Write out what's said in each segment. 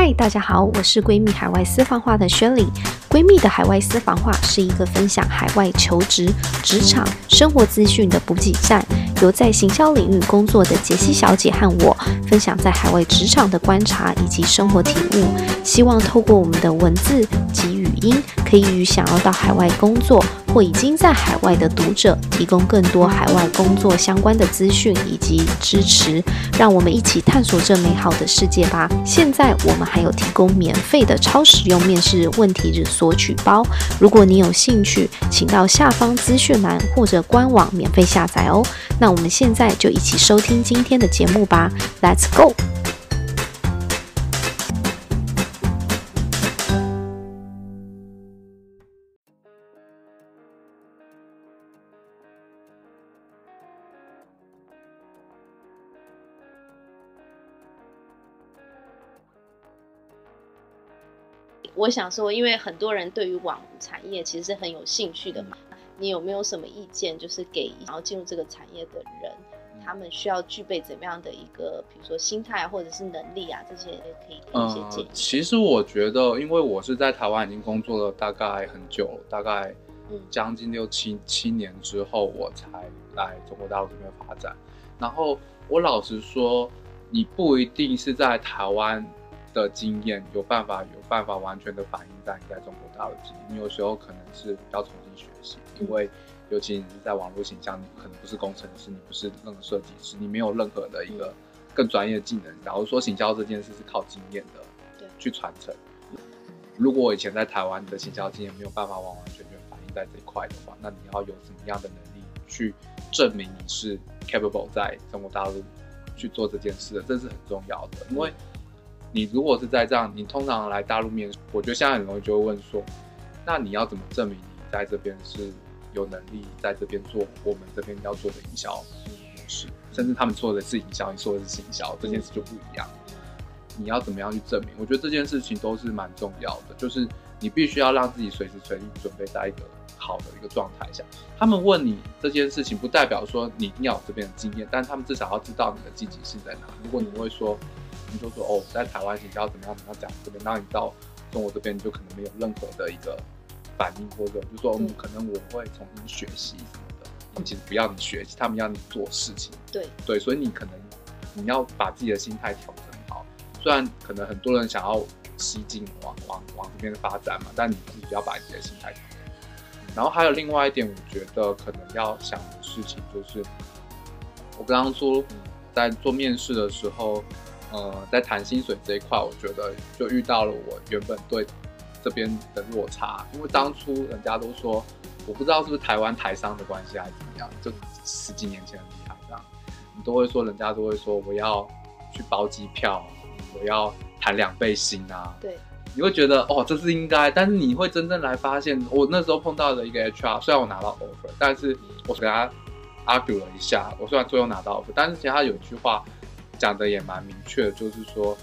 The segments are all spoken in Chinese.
嗨，大家好，我是闺蜜海外私房话的宣礼。闺蜜的海外私房话是一个分享海外求职、职场、生活资讯的补给站，由在行销领域工作的杰西小姐和我分享在海外职场的观察以及生活体悟，希望透过我们的文字及语音，可以与想要到海外工作或已经在海外的读者提供更多海外工作相关的资讯以及支持，让我们一起探索这美好的世界吧。现在我们还有提供免费的超实用面试问题日索取包，如果你有兴趣，请到下方资讯栏或者官网免费下载哦。那我们现在就一起收听今天的节目吧，Let's go！我想说，因为很多人对于网产业其实是很有兴趣的嘛，你有没有什么意见？就是给想要进入这个产业的人，他们需要具备怎么样的一个，比如说心态或者是能力啊，这些可以给一些建议。呃，其实我觉得，因为我是在台湾已经工作了大概很久了，大概将近六七七年之后，我才来中国大陆这边发展。然后我老实说，你不一定是在台湾。的经验有办法有办法完全的反映在你在中国大陆经验，你有时候可能是要重新学习，因为尤其你是在网络形象，你可能不是工程师，你不是任何设计师，你没有任何的一个更专业的技能。假如说行销这件事是靠经验的，对，去传承。如果我以前在台湾的行销经验没有办法完完全全反映在这一块的话，那你要有什么样的能力去证明你是 capable 在中国大陆去做这件事的？这是很重要的，因为。你如果是在这样，你通常来大陆面试，我觉得现在很容易就会问说，那你要怎么证明你在这边是有能力在这边做我们这边要做的营销模式，甚至他们做的是营销，你说的是行销，这件事就不一样。你要怎么样去证明？我觉得这件事情都是蛮重要的，就是你必须要让自己随时随地准备在一个好的一个状态下。他们问你这件事情，不代表说你一定要有这边的经验，但他们至少要知道你的积极性在哪。如果你会说。你就说哦，在台湾你要怎么样怎么样讲这边，那你到中国这边你就可能没有任何的一个反应，或者就说嗯，可能我会重新学习什么的。他们其实不要你学习，他们要你做事情。对对，所以你可能你要把自己的心态调整好。虽然可能很多人想要西进往往往这边发展嘛，但你自己要把自己的心态调整。然后还有另外一点，我觉得可能要想的事情就是，我刚刚说在做面试的时候。呃，在谈薪水这一块，我觉得就遇到了我原本对这边的落差，因为当初人家都说，我不知道是不是台湾台商的关系还是怎么样，就十几年前的厉害这样，你都会说，人家都会说我要去包机票，我要谈两倍薪啊，对，你会觉得哦，这是应该，但是你会真正来发现，我那时候碰到的一个 HR，虽然我拿到 offer，但是我跟他 argue 了一下，我虽然最后拿到 offer，但是其实他有一句话。讲的也蛮明确，就是说，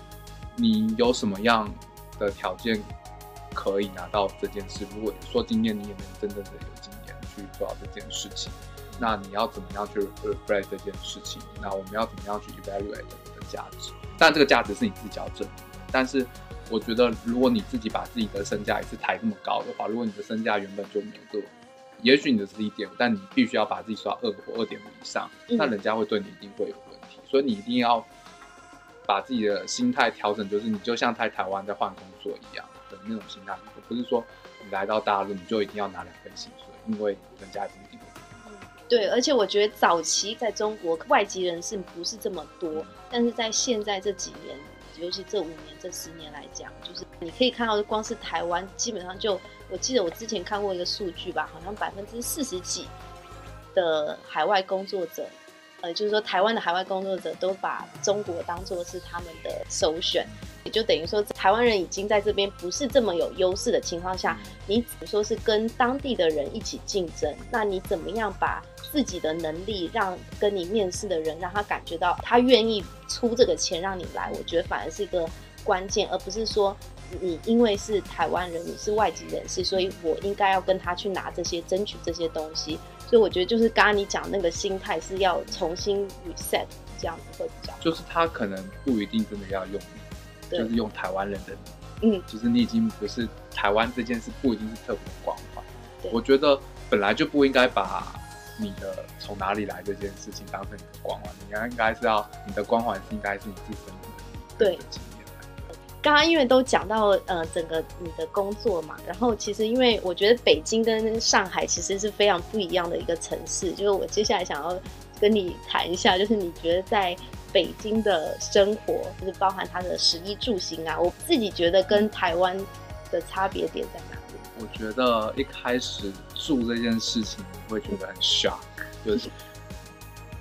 你有什么样的条件可以拿到这件事？如果说今天你也没有真正的有经验去做到这件事情，那你要怎么样去 reflect 这件事情？那我们要怎么样去 evaluate 你的价值？但这个价值是你自己要证明。但是我觉得，如果你自己把自己的身价也是抬这么高的话，如果你的身价原本就没有这个，也许你的是一点五，但你必须要把自己刷二或二点五以上，那人家会对你一定会有。所以你一定要把自己的心态调整，就是你就像在台湾在换工作一样的那种心态，不是说你来到大陆你就一定要拿两份薪水，因为人家不一定会。对，而且我觉得早期在中国外籍人士不是这么多，但是在现在这几年，尤其这五年、这十年来讲，就是你可以看到，光是台湾基本上就，我记得我之前看过一个数据吧，好像百分之四十几的海外工作者。呃，就是说，台湾的海外工作者都把中国当做是他们的首选，也就等于说，台湾人已经在这边不是这么有优势的情况下，你只能说是跟当地的人一起竞争，那你怎么样把自己的能力让跟你面试的人让他感觉到他愿意出这个钱让你来？我觉得反而是一个关键，而不是说你因为是台湾人，你是外籍人士，所以我应该要跟他去拿这些，争取这些东西。所以我觉得就是刚刚你讲那个心态是要重新 reset，这样子会比较好。就是他可能不一定真的要用你，就是用台湾人的，嗯，就是你已经不是台湾这件事不一定是特别的光环。我觉得本来就不应该把你的从哪里来这件事情当成你的光环，你应该是要你的光环是应该是你自身的对。刚刚因为都讲到呃整个你的工作嘛，然后其实因为我觉得北京跟上海其实是非常不一样的一个城市，就是我接下来想要跟你谈一下，就是你觉得在北京的生活，就是包含它的食衣住行啊，我自己觉得跟台湾的差别点在哪里？我觉得一开始住这件事情你会觉得很 shock，就是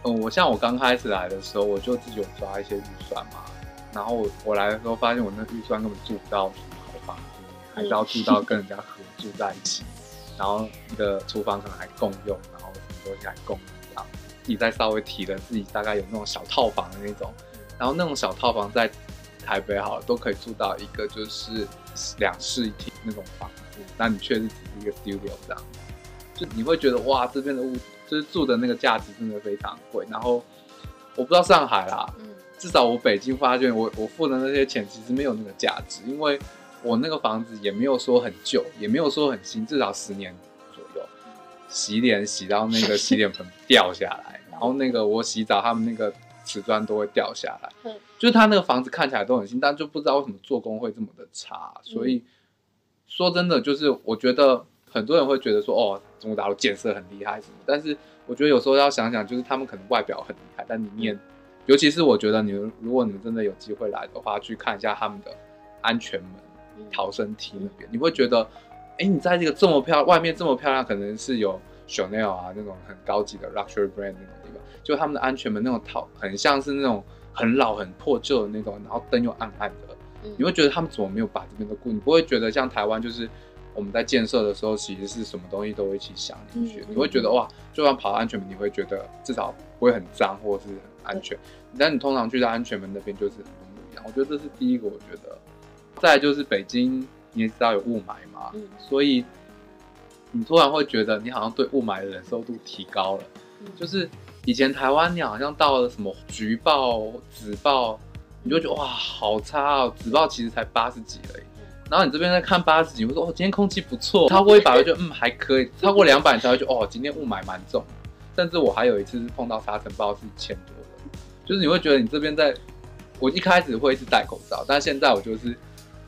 嗯，我像我刚开始来的时候，我就自己有抓一些预算嘛。然后我我来的时候发现我那预算根本住不到什么好房子，还是要住到跟人家合住在一起，然后那个厨房可能还共用，然后什么东西还共用，然后自己再稍微提了自己大概有那种小套房的那种，然后那种小套房在台北好了都可以住到一个就是两室一厅那种房子，但你却是只是一个 studio 这样，就你会觉得哇这边的物就是住的那个价值真的非常贵，然后我不知道上海啦。至少我北京发现，我我付的那些钱其实没有那个价值，因为我那个房子也没有说很旧，也没有说很新，至少十年左右。洗脸洗到那个 洗脸盆掉下来，然后那个我洗澡，他们那个瓷砖都会掉下来。嗯，就是他那个房子看起来都很新，但就不知道为什么做工会这么的差。所以说真的，就是我觉得很多人会觉得说，哦，中国大陆建设很厉害什么，但是我觉得有时候要想想，就是他们可能外表很厉害，但里面。尤其是我觉得你，如果你们真的有机会来的话，去看一下他们的安全门、逃生梯那边，你会觉得，哎、欸，你在这个这么漂亮，外面这么漂亮，可能是有 Chanel 啊那种很高级的 luxury brand 那种地方，就他们的安全门那种逃，很像是那种很老、很破旧的那种，然后灯又暗暗的，你会觉得他们怎么没有把这边都顾？你不会觉得像台湾，就是我们在建设的时候，其实是什么东西都会一起想进去，你会觉得哇，就算跑到安全门，你会觉得至少不会很脏，或者是。安全，但你通常去到安全门那边就是很不一样。我觉得这是第一个，我觉得。再来就是北京，你也知道有雾霾嘛，嗯、所以你突然会觉得你好像对雾霾的忍受度提高了。嗯、就是以前台湾你好像到了什么橘报、紫报，你就觉得哇好差哦，紫报其实才八十几而已。然后你这边在看八十几，会说哦今天空气不错，超过一百我就 嗯还可以，超过两百才会觉得哦今天雾霾蛮重。甚至我还有一次是碰到沙尘暴是一千多的。就是你会觉得你这边在，我一开始会是戴口罩，但现在我就是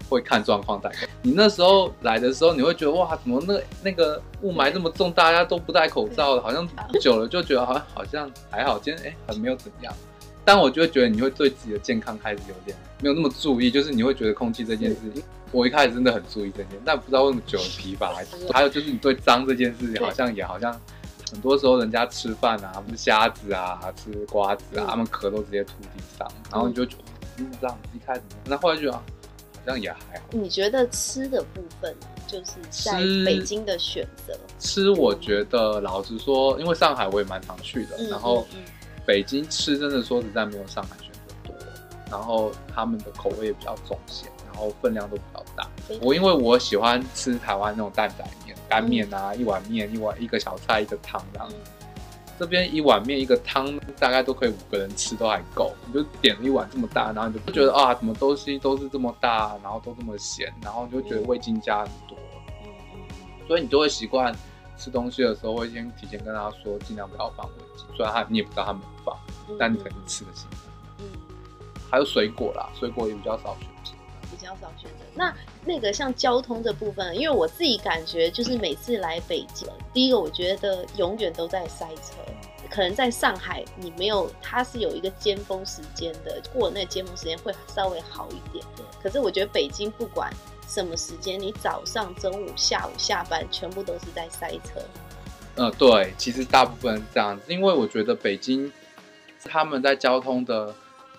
会看状况戴口罩。你那时候来的时候，你会觉得哇，怎么那那个雾霾这么重，大家都不戴口罩了，好像久了就觉得好像好像还好，今天哎很没有怎样。但我就会觉得你会对自己的健康开始有点没有那么注意，就是你会觉得空气这件事情，我一开始真的很注意这件，但不知道为什么久了疲乏还有就是你对脏这件事情，好像也好像。很多时候人家吃饭啊，不是虾子啊，吃瓜子啊，嗯、他们壳都直接吐地上，然后你就觉得嗯这样子一开始，那后来就啊，好像也还好。你觉得吃的部分就是在北京的选择？吃，我觉得老实说，因为上海我也蛮常去的，嗯、然后北京吃真的说实在没有上海选择多，然后他们的口味也比较重咸，然后分量都比较大。我因为我喜欢吃台湾那种担仔面。干面啊，一碗面，一碗一个小菜，一个汤这样。这边一碗面一个汤大概都可以五个人吃都还够。你就点了一碗这么大，然后你就觉得啊，什么东西都是这么大，然后都这么咸，然后就觉得味精加很多。所以你就会习惯吃东西的时候会先提前跟他说，尽量不要放味精。虽然他你也不知道他们放，但你肯定吃得进。嗯。还有水果啦，水果也比较少选。比较少选择。那那个像交通的部分，因为我自己感觉就是每次来北京，第一个我觉得永远都在塞车。可能在上海你没有，它是有一个尖峰时间的，过了那个尖峰时间会稍微好一点。可是我觉得北京不管什么时间，你早上、中午、下午下班，全部都是在塞车。嗯，对，其实大部分这样子，因为我觉得北京他们在交通的。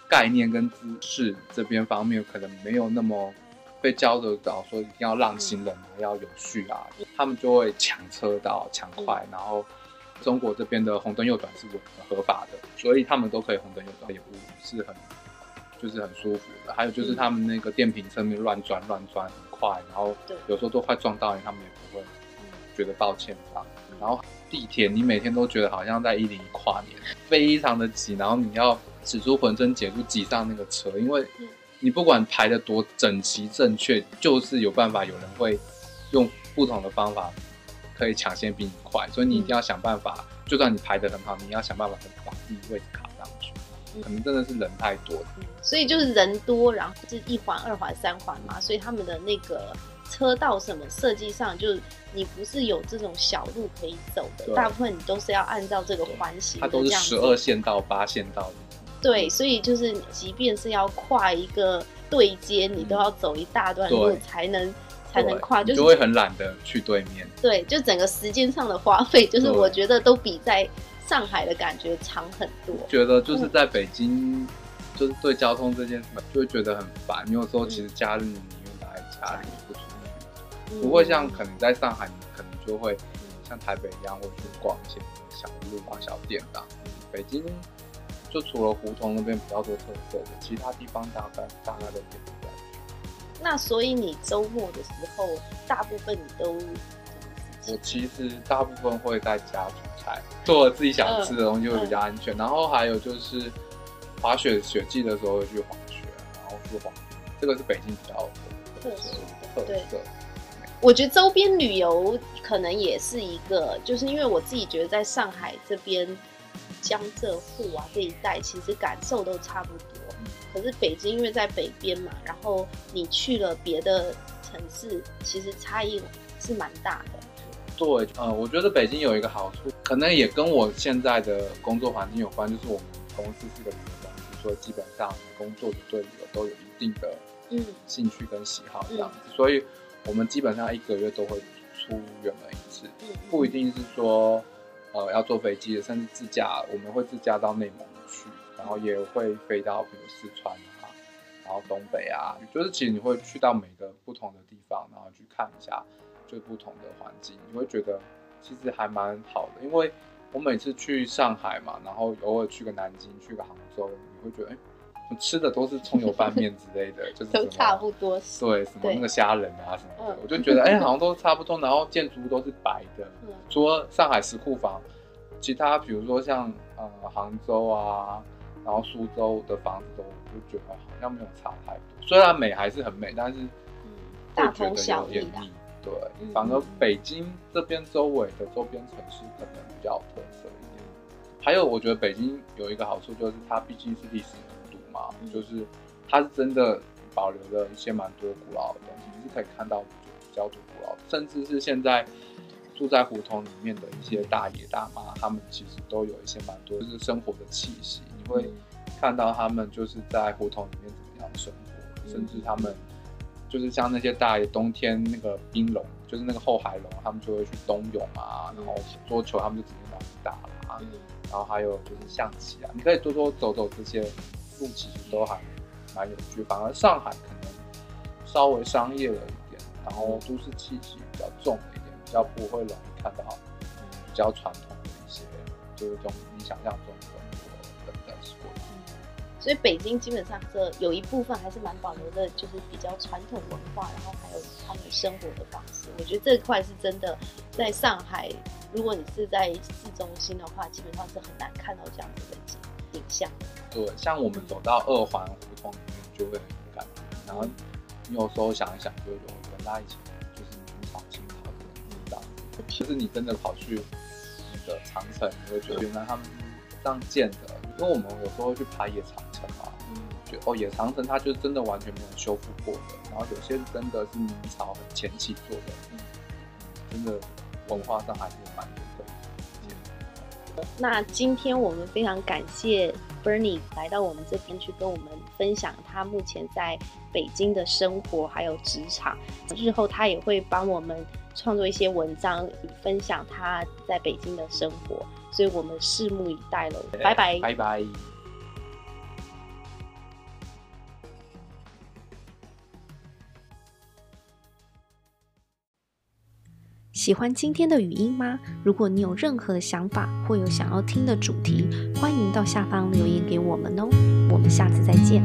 概念跟知识这边方面可能没有那么被教的到，说一定要让行人啊，要有序啊，他们就会抢车道抢快，然后中国这边的红灯右转是合法的，所以他们都可以红灯右转，也不是很就是很舒服的。还有就是他们那个电瓶车里乱转乱转很快，然后有时候都快撞到你，他们也不会觉得抱歉吧。然后地铁你每天都觉得好像在一零一跨年，非常的挤，然后你要。使出浑身解数挤上那个车，因为你不管排的多整齐正确，就是有办法有人会用不同的方法可以抢先比你快，所以你一定要想办法，嗯、就算你排的很好，你要想办法把第一位置卡上去。可能真的是人太多，了，所以就是人多，然后是一环、二环、三环嘛，所以他们的那个车道什么设计上，就是你不是有这种小路可以走的，大部分你都是要按照这个环形，它都是十二线道、八线道。对，所以就是即便是要跨一个对接，你都要走一大段路才能才能跨，就会很懒得去对面。对，就整个时间上的花费，就是我觉得都比在。上海的感觉长很多，觉得就是在北京，嗯、就是对交通这件事，就会觉得很烦。你有时候其实假日你又待在家里不出去，嗯、不会像可能在上海，你可能就会像台北一样会去逛一些小路啊、小店啊。北京就除了胡同那边比较多特色的，其他地方大概大概都。那所以你周末的时候，大部分你都？我其实大部分会在家煮菜，做了自己想吃的东西会比较安全。嗯嗯、然后还有就是滑雪雪季的时候会去滑雪，然后去滑，这个是北京比较特色特色。对，我觉得周边旅游可能也是一个，就是因为我自己觉得在上海这边江浙沪啊这一带，其实感受都差不多。可是北京因为在北边嘛，然后你去了别的城市，其实差异是蛮大的。对，呃，我觉得北京有一个好处，可能也跟我现在的工作环境有关，就是我们公司是个旅游公司，所以基本上工作的对旅游都有一定的嗯兴趣跟喜好这样子，嗯、所以我们基本上一个月都会出远门一次，不一定是说呃要坐飞机，甚至自驾，我们会自驾到内蒙去，然后也会飞到比如四川啊，然后东北啊，就是其实你会去到每个不同的地方，然后去看一下。最不同的环境，你会觉得其实还蛮好的。因为我每次去上海嘛，然后偶尔去个南京、去个杭州，你会觉得哎，吃的都是葱油拌面之类的，就是都差不多。对，什么那个虾仁啊什么的，嗯、我就觉得哎，好像都差不多。然后建筑都是白的，嗯、除了上海石库房，其他比如说像呃杭州啊，然后苏州的房子都，我就觉得好像没有差太多。虽然美还是很美，但是会觉得有点腻。对，反而北京这边周围的周边城市可能比较有特色一点。还有，我觉得北京有一个好处，就是它毕竟是历史嘛，嗯、就是它是真的保留了一些蛮多古老的东西，你是可以看到比较多古老，甚至是现在住在胡同里面的一些大爷大妈，他们其实都有一些蛮多就是生活的气息。你会看到他们就是在胡同里面怎么样生活，嗯、甚至他们。就是像那些大爷，冬天那个冰龙，就是那个后海龙，他们就会去冬泳啊，然后桌球他们就直接拿去打啦，嗯、然后还有就是象棋啊，你可以多多走走这些路，其实都还蛮有趣。反而上海可能稍微商业了一点，然后都市气息比较重了一点，比较不会容易看到比较传统的一些，就是中你想象中的中国的。所以北京基本上这有一部分还是蛮保留的，就是比较传统文化，然后还有他们生活的方式。我觉得这块是真的，在上海，如果你是在市中心的话，基本上是很难看到这样子的景景象。对，像我们走到二环胡同里面，就会很有感觉。然后你有时候想一想，就有原来以前就是明朝、清朝的这样子。就是你真的跑去那个长城，你会觉得原来他们是这样建的。因为我们有时候会去爬野长城嘛，嗯，就哦野长城它就真的完全没有修复过的，然后有些真的是明朝很前期做的，嗯，真的文化上还是蛮。那今天我们非常感谢 Bernie 来到我们这边去跟我们分享他目前在北京的生活还有职场，日后他也会帮我们创作一些文章，分享他在北京的生活。所以我们拭目以待喽，拜拜，拜拜。喜欢今天的语音吗？如果你有任何的想法或有想要听的主题，欢迎到下方留言给我们哦。我们下次再见。